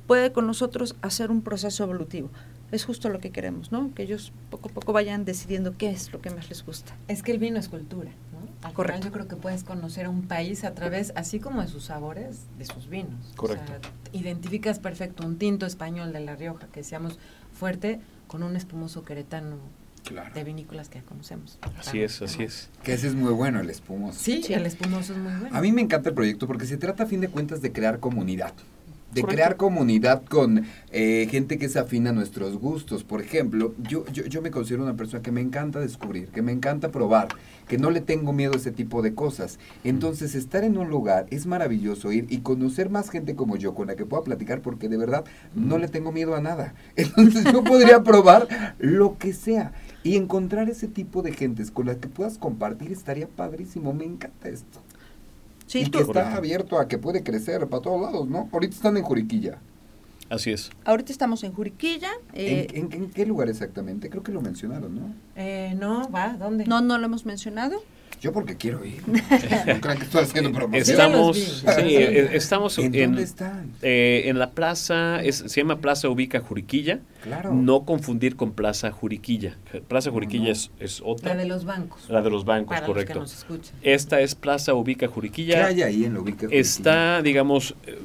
puede con nosotros hacer un proceso evolutivo. Es justo lo que queremos, ¿no? Que ellos poco a poco vayan decidiendo qué es lo que más les gusta. Es que el vino es cultura, ¿no? Al Correcto. final yo creo que puedes conocer a un país a través, así como de sus sabores, de sus vinos. Correcto. O sea, identificas perfecto un tinto español de La Rioja, que decíamos fuerte, con un espumoso queretano Claro. de vinícolas que ya conocemos. Así Claro, es, así es. Que ese es muy bueno, el espumoso. Sí, Sí. el espumoso es muy bueno. A mí me encanta el proyecto porque se trata a fin de cuentas de crear comunidad. De crear comunidad con eh, gente que es afín a nuestros gustos. Por ejemplo, yo, yo, yo me considero una persona que me encanta descubrir, que me encanta probar, que no le tengo miedo a ese tipo de cosas. Entonces, estar en un lugar es maravilloso ir y conocer más gente como yo, con la que pueda platicar, porque de verdad no le tengo miedo a nada. <laughs> Entonces, yo podría probar lo que sea. Y encontrar ese tipo de gentes con las que puedas compartir estaría padrísimo. Me encanta esto Sí, y tú- que está Correcto. abierto a que puede crecer para todos lados, ¿no? Ahorita están en Juriquilla. Así es. ahorita estamos en Juriquilla. eh, ¿En, en- en qué lugar exactamente? Creo que lo mencionaron, ¿no? Eh, no, va, ¿dónde? no, no lo hemos mencionado. Yo porque quiero ir. <laughs> No crean que estoy haciendo promoción. Estamos, Sí, eh, estamos ¿En en, dónde están? eh, en la plaza, es- se llama Plaza Ubica Juriquilla. Claro. No confundir con Plaza Juriquilla. Plaza Juriquilla no. es, es otra. La de los bancos. La de los bancos, para correcto. los que nos. Esta es Plaza Ubica ¿Qué Juriquilla. hay ahí en la ubica? Juriquilla? Está, digamos, eh,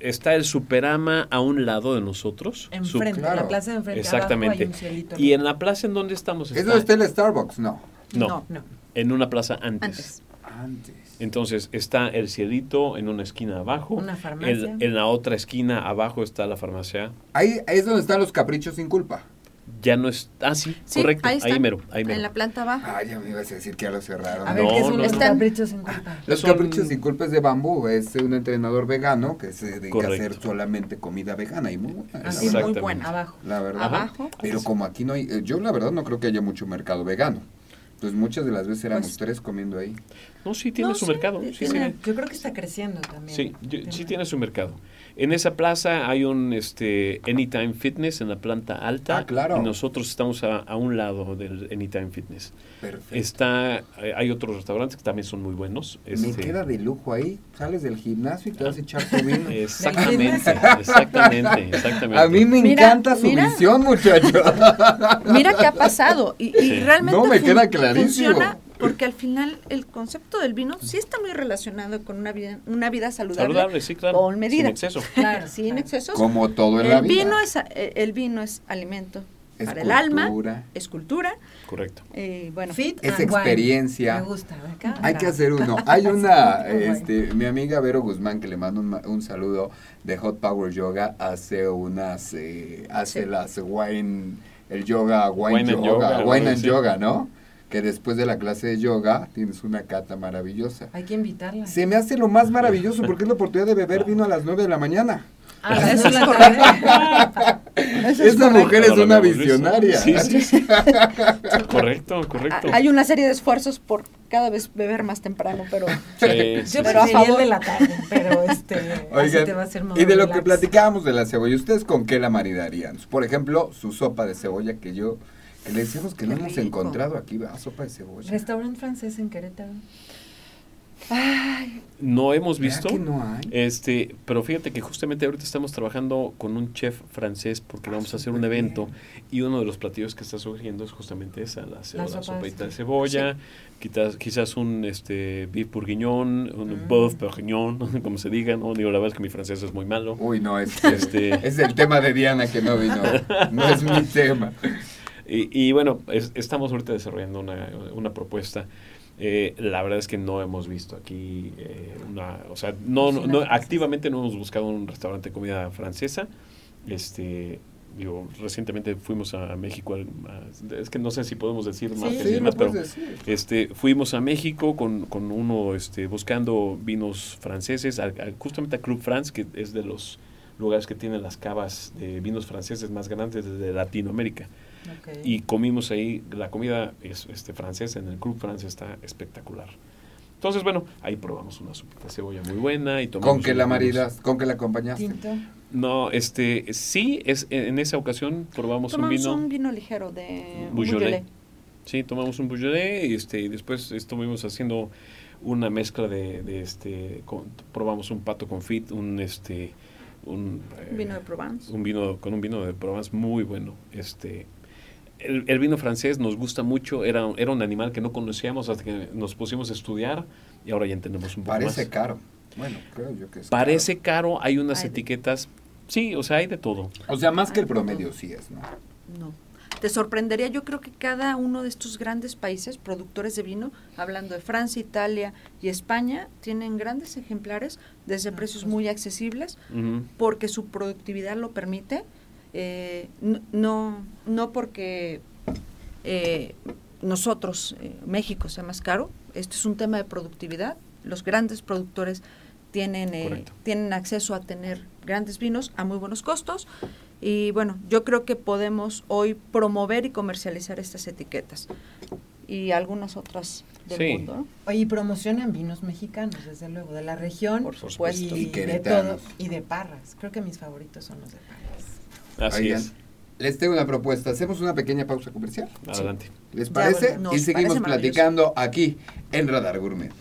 está el Superama a un lado de nosotros. Su- Enfrente, claro. la plaza de enfrente. Exactamente. Abajo hay un cielito y en la plaza en donde estamos ¿Es está, donde está el Starbucks? No. no, No. No. En una plaza antes. Antes. Antes. Entonces está el cielito en una esquina abajo. Una farmacia. En, en la otra esquina abajo está la farmacia. Ahí es donde están los caprichos sin culpa. Ya no es. Ah, sí, Sí, correcto. ahí Ahí, mero, ahí mero. En la planta abajo. Ah, ya me ibas a decir que ya lo cerraron. A ver, No, ¿qué es un no, los no. caprichos sin culpa? Los Son- caprichos sin culpa es de bambú. Es un entrenador vegano que se dedica a hacer solamente comida vegana y muy buena. Así, muy buena. Abajo. La verdad. Abajo. Pero como aquí no hay, eh, yo la verdad no creo que haya mucho mercado vegano. Entonces muchas de las veces éramos Pues- tres comiendo ahí. No, sí tiene No, su sí, mercado. Sí, tiene- sí. Yo creo que está creciendo también. Sí, yo- sí Tiene- tiene su mercado. En esa plaza hay un este Anytime Fitness en la planta alta. Ah, claro. Y nosotros estamos a, a un lado del Anytime Fitness. Perfecto. Está, eh, hay otros restaurantes que también son muy buenos. Me este, queda de lujo ahí. Sales del gimnasio y te vas a echar tu <laughs> vino. Exactamente, exactamente, exactamente. A mí me Mira, encanta su mira. visión, muchacho. Mira qué ha pasado. Y, y Sí. realmente No, me fun- queda clarísimo. funciona porque al final el concepto del vino sí está muy relacionado con una vida, una vida saludable, Saludable, sí, claro. con medida. Sin exceso. <laughs> Claro, sin claro. excesos. Como todo en la el vida. vino es eh, el vino es alimento Es para el alma, cultura. es cultura. Correcto. eh, bueno, Fit Es and wine. experiencia. Me gusta. acá, Hay que hacer uno. <laughs> Hay una, este, mi amiga Vero Guzmán, que le mando un, ma- un saludo de Hot Power Yoga, hace unas, eh, hace Sí. las wine, el yoga, wine, Wine and yoga, wine and Sí. yoga, ¿no? Que después de la clase de yoga tienes una cata maravillosa. Hay que invitarla. Se me hace lo más maravilloso porque es la oportunidad de beber vino a las 9 de la mañana. Ah, las Eso dos es de la tarde. <laughs> Esa mujer es una visionaria. Sí, sí, sí. <laughs> correcto, correcto. a- hay una serie de esfuerzos por cada vez beber más temprano, pero Sí, <laughs> Yo sí, Pero a favor. de la tarde, pero este, así Oigan, te va a hacer y de lo que platicábamos de la cebolla, ¿ustedes con qué la maridarían? Por ejemplo, su sopa de cebolla que yo, que le decíamos que no hemos encontrado aquí, ¿verdad? Sopa de cebolla. Restaurante francés en Querétaro. ay, No hemos ¿Verdad visto. que no hay? Este, pero fíjate que justamente ahorita estamos trabajando con un chef francés porque vamos a hacer un evento bien. y uno de los platillos que está surgiendo es justamente esa, la, La la sopa de sopita de cebolla. cebolla, quizás, quizás un este beef bourguignon, un Mm. boeuf bourguignon, <laughs> como se diga, ¿no? Digo, la verdad es que mi francés es muy malo. Uy, no, es, Este- <laughs> es el tema de Diana que no vino. <laughs> No es mi tema. Y, y bueno, es- estamos ahorita desarrollando una, una propuesta. Eh, la verdad es que no hemos visto aquí eh, una, o sea, no, no, no- activamente no hemos buscado un restaurante de comida francesa. Este, digo, recientemente fuimos a México, a- es que no sé si podemos decir más, Sí, que Sí, demás, lo pero decir. este, fuimos a México con, con uno este, buscando vinos franceses, a- a- justamente a Club France, que es de los lugares que tienen las cavas de vinos franceses más grandes de Latinoamérica. Y comimos ahí, la comida es, este, francesa en el Club France está espectacular. Entonces, bueno, ahí probamos una sopita de cebolla muy buena y tomamos ¿Con qué unos la maridas? ¿Con qué la acompañaste? Tinto. No, este, sí, es, en esa ocasión probamos un tomamos vino. un vino ligero de Beaujolais. Sí, tomamos un Beaujolais y, este, y después estuvimos haciendo una mezcla de, de este, con- probamos un pato confit, un este, un, eh, Un vino de Provence. un vino con un vino de Provence muy bueno. Este, el, el vino francés nos gusta mucho, era, era un animal que no conocíamos hasta que nos pusimos a estudiar y ahora ya entendemos un poco Parece más. caro. Bueno, creo yo que es Parece caro, hay unas Hay de- etiquetas, sí, o sea, hay de todo. O sea, más que el no. promedio sí es, ¿no? No. Te sorprendería, yo creo que cada uno de estos grandes países productores de vino, hablando de Francia, Italia y España, tienen grandes ejemplares desde precios muy accesibles porque su productividad lo permite, eh, no, no porque eh, nosotros, eh, México, sea más caro, esto es un tema de productividad, los grandes productores tienen, eh, tienen acceso a tener grandes vinos a muy buenos costos y bueno, yo creo que podemos hoy promover y comercializar estas etiquetas y algunas otras del Sí. mundo. ¿no? Oye, y promocionan vinos mexicanos, desde luego, de la región. Por supuesto. Y, Y de todo. Y de parras. Creo que mis favoritos son los de parras. Así Oigan, es. Les tengo una propuesta. Hacemos una pequeña pausa comercial. Adelante. ¿Les Ya, parece? bueno, y seguimos parece platicando aquí en Radar Gourmet.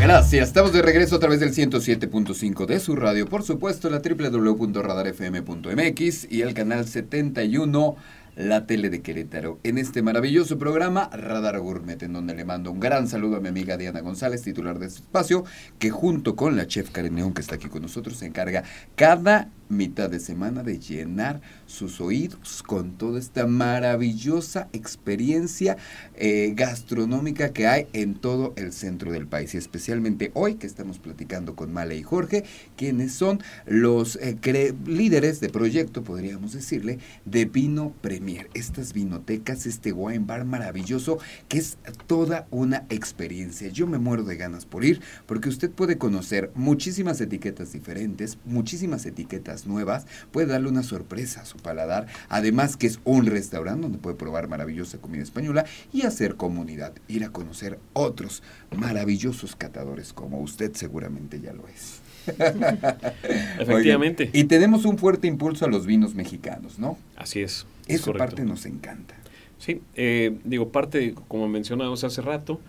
Gracias, estamos de regreso a través del 107.5 de su radio, por supuesto la www.radarfm.mx y el canal 71, la tele de Querétaro, en este maravilloso programa Radar Gourmet, en donde le mando un gran saludo a mi amiga Diana González, titular de este espacio, que junto con la chef Karen Neón, que está aquí con nosotros, se encarga cada mitad de semana de llenar sus oídos con toda esta maravillosa experiencia eh, gastronómica que hay en todo el centro del país y especialmente hoy que estamos platicando con Male y Jorge, quienes son los eh, líderes de proyecto, podríamos decirle, de Vino Premier, estas vinotecas, este wine bar maravilloso que es toda una experiencia. Yo me muero de ganas por ir porque usted puede conocer muchísimas etiquetas diferentes, muchísimas etiquetas nuevas, puede darle una sorpresa a su paladar, además que es un restaurante donde puede probar maravillosa comida española y hacer comunidad, ir a conocer otros maravillosos catadores como usted seguramente ya lo es. <laughs> Efectivamente. Y tenemos un fuerte impulso a los vinos mexicanos, ¿no? Así es. es Esa correcto. parte nos encanta. Sí, eh, digo, parte, como mencionábamos hace rato,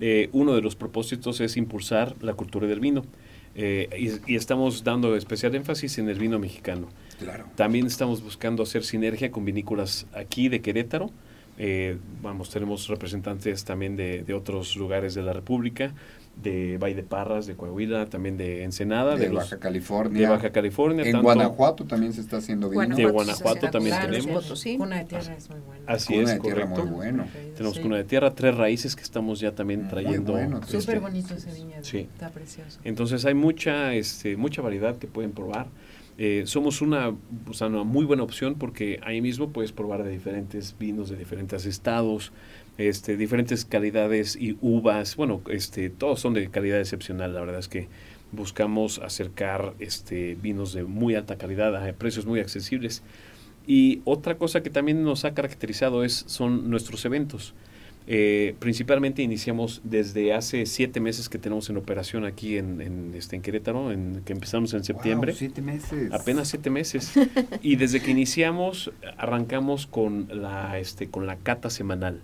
eh, uno de los propósitos es impulsar la cultura del vino. Eh, y, y estamos dando especial énfasis en el vino mexicano. Claro. También estamos buscando hacer sinergia con vinícolas aquí de Querétaro. Eh, vamos, tenemos representantes también de, de otros lugares de la República, de Valle de Parras, de Coahuila, también de Ensenada, De, de, los- Baja California. de Baja California. En tanto- Guanajuato también se está haciendo vino. Guanajuato De Guanajuato también tenemos. Potosí. Cuna de tierra es muy buena. Así Cuna es, de tierra correcto. muy bueno. Tenemos Sí. Cuna de Tierra, tres raíces que estamos ya también Muy trayendo. bueno, este, Súper bonito ese viñedo. Sí. Está precioso. Entonces hay mucha, este, mucha variedad que pueden probar. Eh, somos una, o sea, una muy buena opción porque ahí mismo puedes probar de diferentes vinos de diferentes estados, este, diferentes calidades y uvas. Bueno, este, todos son de calidad excepcional. La verdad es que buscamos acercar este, vinos de muy alta calidad a precios muy accesibles. Y otra cosa que también nos ha caracterizado es, son nuestros eventos. Eh, principalmente iniciamos desde hace siete meses que tenemos en operación aquí en, en, este, en Querétaro, en, que empezamos en septiembre. Wow, siete meses. Apenas siete meses. <laughs> y desde que iniciamos, arrancamos con la, este, con la cata semanal.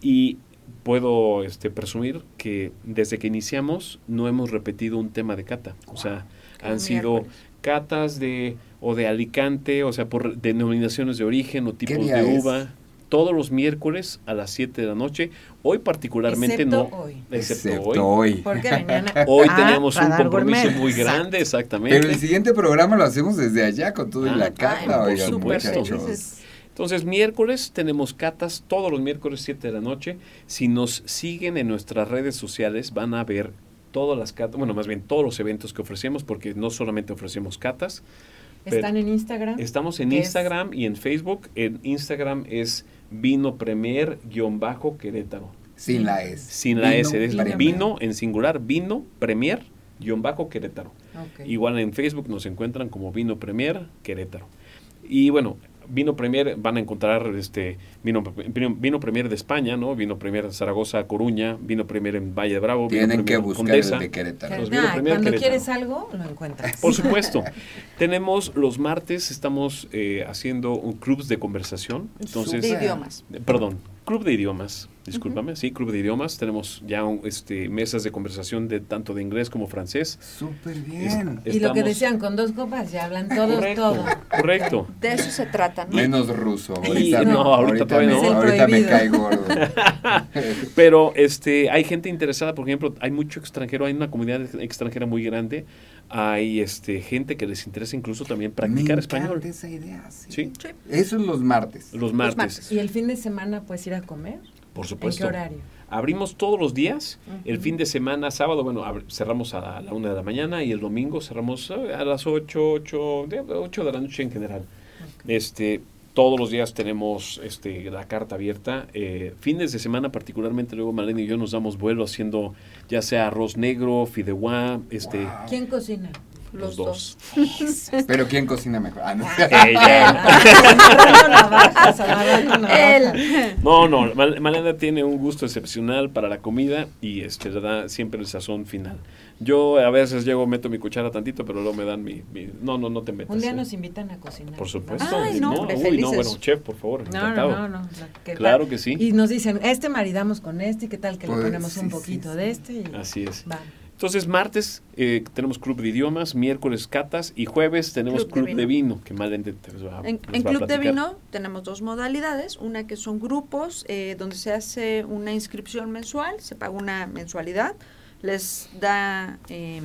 Y puedo este, presumir que desde que iniciamos no hemos repetido un tema de cata. O sea, han sido miércoles. catas de o de Alicante, o sea, por denominaciones de origen o tipos de es? uva. Todos los miércoles a las 7 de la noche. Hoy particularmente Excepto no. hoy. Excepto, Excepto hoy. hoy. Porque venían <laughs> Hoy a tenemos un compromiso Gourmet. muy Exacto. grande, exactamente. Pero el siguiente programa lo hacemos desde allá con todo y Ah, la ay, cata, por oigan, supuesto. muchachos. Entonces, Entonces, miércoles tenemos catas, todos los miércoles 7 de la noche. Si nos siguen en nuestras redes sociales, van a ver todas las catas, bueno, más bien todos los eventos que ofrecemos, porque no solamente ofrecemos catas. Están en Instagram. Estamos en. Instagram y en Facebook. En Instagram es Vino Premier-Querétaro. Sin la S. Sin la Vino S, es. Vino en singular, Vino Premier-Querétaro. Igual en Facebook nos encuentran como Vino Premier Querétaro. Y bueno, Vino Premier van a encontrar este vino, vino, vino Premier de España, ¿no? Vino Premier de Zaragoza, Coruña, Vino Premier en Valle de Bravo, Vino Tienen que Premier buscar Condesa. el de Querétaro. Los Nah, Vino Premier cuando Querétaro. quieres algo, lo encuentras. Por supuesto. <laughs> Tenemos los martes, estamos eh, haciendo un clubs de conversación. Entonces, de idiomas. perdón, club de idiomas. Discúlpame, sí, club de idiomas. Tenemos ya un, este, mesas de conversación de tanto de inglés como francés. Súper Es- bien. Y lo que decían, con dos copas ya hablan todos Correcto, todo. correcto. De eso se trata, ¿no? Menos ruso. Y- Ahorita, no, me, ahorita todavía me, no. Ahorita me cae gordo. <laughs> Pero este, hay gente interesada, por ejemplo, hay mucho extranjero, hay una comunidad extranjera muy grande. Hay este, gente que les interesa incluso también practicar me español. esa idea. Sí. Sí, Sí. Eso es los martes. los martes. martes. Y el fin de semana puedes ir a comer. Por ¿En supuesto. qué horario? Abrimos todos los días. El fin de semana, sábado, bueno, cerramos a la una de la mañana y el domingo cerramos eh, a las 8, 8, de, 8 de la noche en general. Este, todos los días tenemos este, la carta abierta. Eh, fines de semana, particularmente, luego Marlene y yo nos damos vuelo haciendo ya sea arroz negro, fideuá, este. ¿Quién cocina? Los dos. <laughs> Pero ¿quién cocina mejor? Ah, no. <laughs> Ella. <laughs> Él. No, no, Mal- Malena tiene un gusto excepcional para la comida y este le da siempre el sazón final. Yo a veces llego, meto mi cuchara tantito, pero luego me dan mi... mi- no, no, no te metas. Un día ¿eh? nos invitan a cocinar. Por supuesto. Ay, no, hombre, uy, no, bueno, chef, por favor, No, encantado. no, no, no. ¿qué Claro tal? que sí. Y nos dicen, este maridamos con este, ¿y qué tal que Pues, le ponemos un poquito sí, de este? Y Así es. va. Entonces, martes eh, tenemos club de idiomas, miércoles catas y jueves tenemos Club de club de vino, que te, te va, En, les en va a Club de. Vino tenemos dos modalidades, una que son grupos eh, donde se hace una inscripción mensual, se paga una mensualidad, les da eh,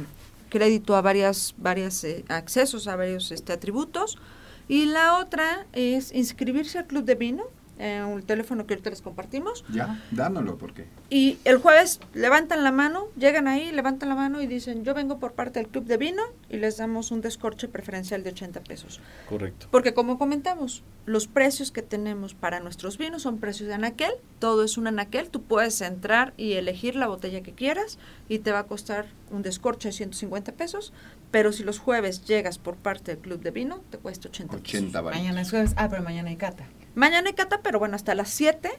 crédito a varias, varias eh, accesos a varios este, atributos y la otra es inscribirse al Club de Vino, eh, un teléfono que ahorita les compartimos Ya, dándolo, porque. y el jueves levantan la mano, llegan ahí, levantan la mano y dicen yo vengo por parte del Club de Vino y les damos un descorche preferencial de 80 pesos. Correcto. Porque como comentamos, los precios que tenemos para nuestros vinos son precios de anaquel, todo es un anaquel, tú puedes entrar y elegir la botella que quieras y te va a costar un descorche de 150 pesos, pero si los jueves llegas por parte del club de vino, te cuesta 80 pesos. 80 baros. Mañana es jueves. Ah, pero mañana hay cata. Mañana hay cata, pero bueno, hasta las 7,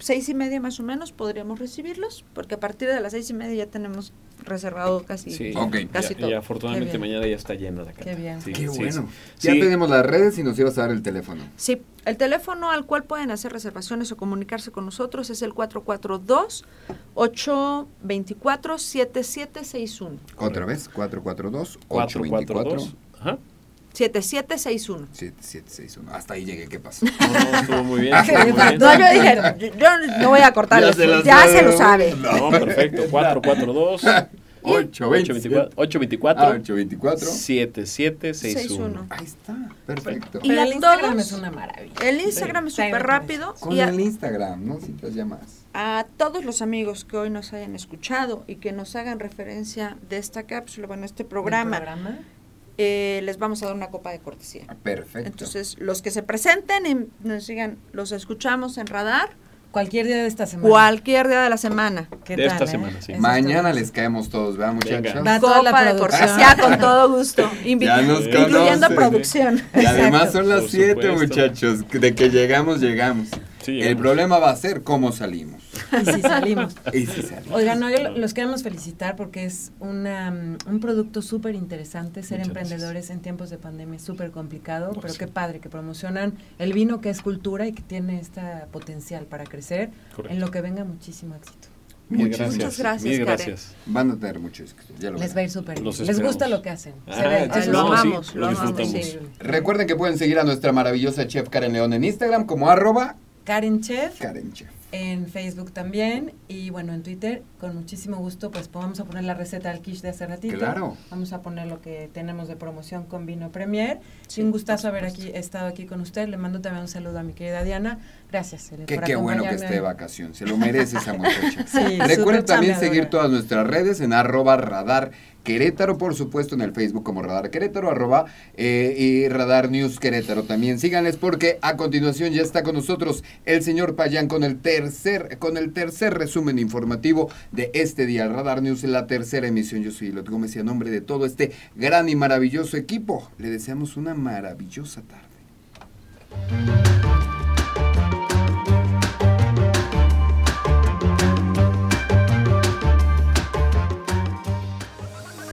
seis y media más o menos podríamos recibirlos, porque a partir de las seis y media ya tenemos reservado casi, Sí. Ok. casi y, todo. y afortunadamente mañana ya está llena la cata. Qué bien. Sí, Qué sí, bueno. sí. Ya Sí. tenemos las redes y nos ibas a dar el teléfono. Sí, el teléfono al cual pueden hacer reservaciones o comunicarse con nosotros es el 442-824-7761. Otra vez, 442 4, 4, 824 2. Ajá. 7761. 7761. Hasta ahí llegué, ¿qué pasó? <laughs> No, no, estuvo muy bien. Qué estuvo muy bien. bien. No, yo dije, yo, no voy a cortar Ya se lo ya sabe, se lo ¿no? sabe. No, perfecto. 4, 4, 2. 824 824. Ah, 824 7761. Ahí está, perfecto. Y el Instagram es una maravilla. El Instagram es súper rápido Con y a, el Instagram, ¿no? Si te llamas. a todos los amigos que hoy nos hayan escuchado y que nos hagan referencia de esta cápsula, bueno, este programa, ¿El programa? Eh, les vamos a dar una copa de cortesía. Perfecto. Entonces, los que se presenten y nos digan, los escuchamos en radar Cualquier día de esta semana. cualquier día de la semana. ¿Qué De esta eh? semana, sí. Mañana les caemos todos, ¿verdad, muchachos? Venga. Va toda la Copa de producción. cortesía con <laughs> todo gusto. Invi- Ya nos incluyendo conocen. producción. Y además son las Por 7, supuesto. muchachos. De que llegamos, llegamos. Sí, El problema va a ser cómo salimos. Y si salimos. <laughs> Y si salimos. Oigan, no, yo lo- los queremos felicitar porque es una, mm, un producto súper interesante. Ser Muchas emprendedores en tiempos de pandemia es súper complicado, Oh, pero sí. qué padre que promocionan el vino que es cultura y que tiene este potencial para crecer. Correcto. En lo que venga muchísimo éxito. Mil Muchas gracias. Muchas gracias, Mil Karen. gracias. Van a tener mucho éxito. Ya lo Les va a ir súper bien. Les gusta lo que hacen. Se Ah, ve- lo sí, amamos, lo lo amamos. disfrutamos. Sí. Recuerden que pueden seguir a nuestra maravillosa chef Karen León en Instagram como arroba Karen Chef. Karen Chef. En Facebook también y bueno en Twitter con muchísimo gusto pues vamos a poner la receta del quiche de hace ratito. Claro. vamos a poner lo que tenemos de promoción con vino Premier. Sí, un gustazo haber aquí estado aquí con usted. Le mando también un saludo a mi querida Diana. Gracias Ele, Que por qué bueno que esté de vacación. Se lo merece esa muchacha. <laughs> Sí, Recuerden también seguir todas nuestras redes en arroba radar Querétaro, por supuesto, en el Facebook como Radar Querétaro, arroba eh, y Radar News Querétaro. También síganles porque a continuación ya está con nosotros el señor Payán con el tercer, con el tercer resumen informativo de este día, Radar News, la tercera emisión. Yo soy Lot Gómez y a nombre de todo este gran y maravilloso equipo, le deseamos una maravillosa tarde.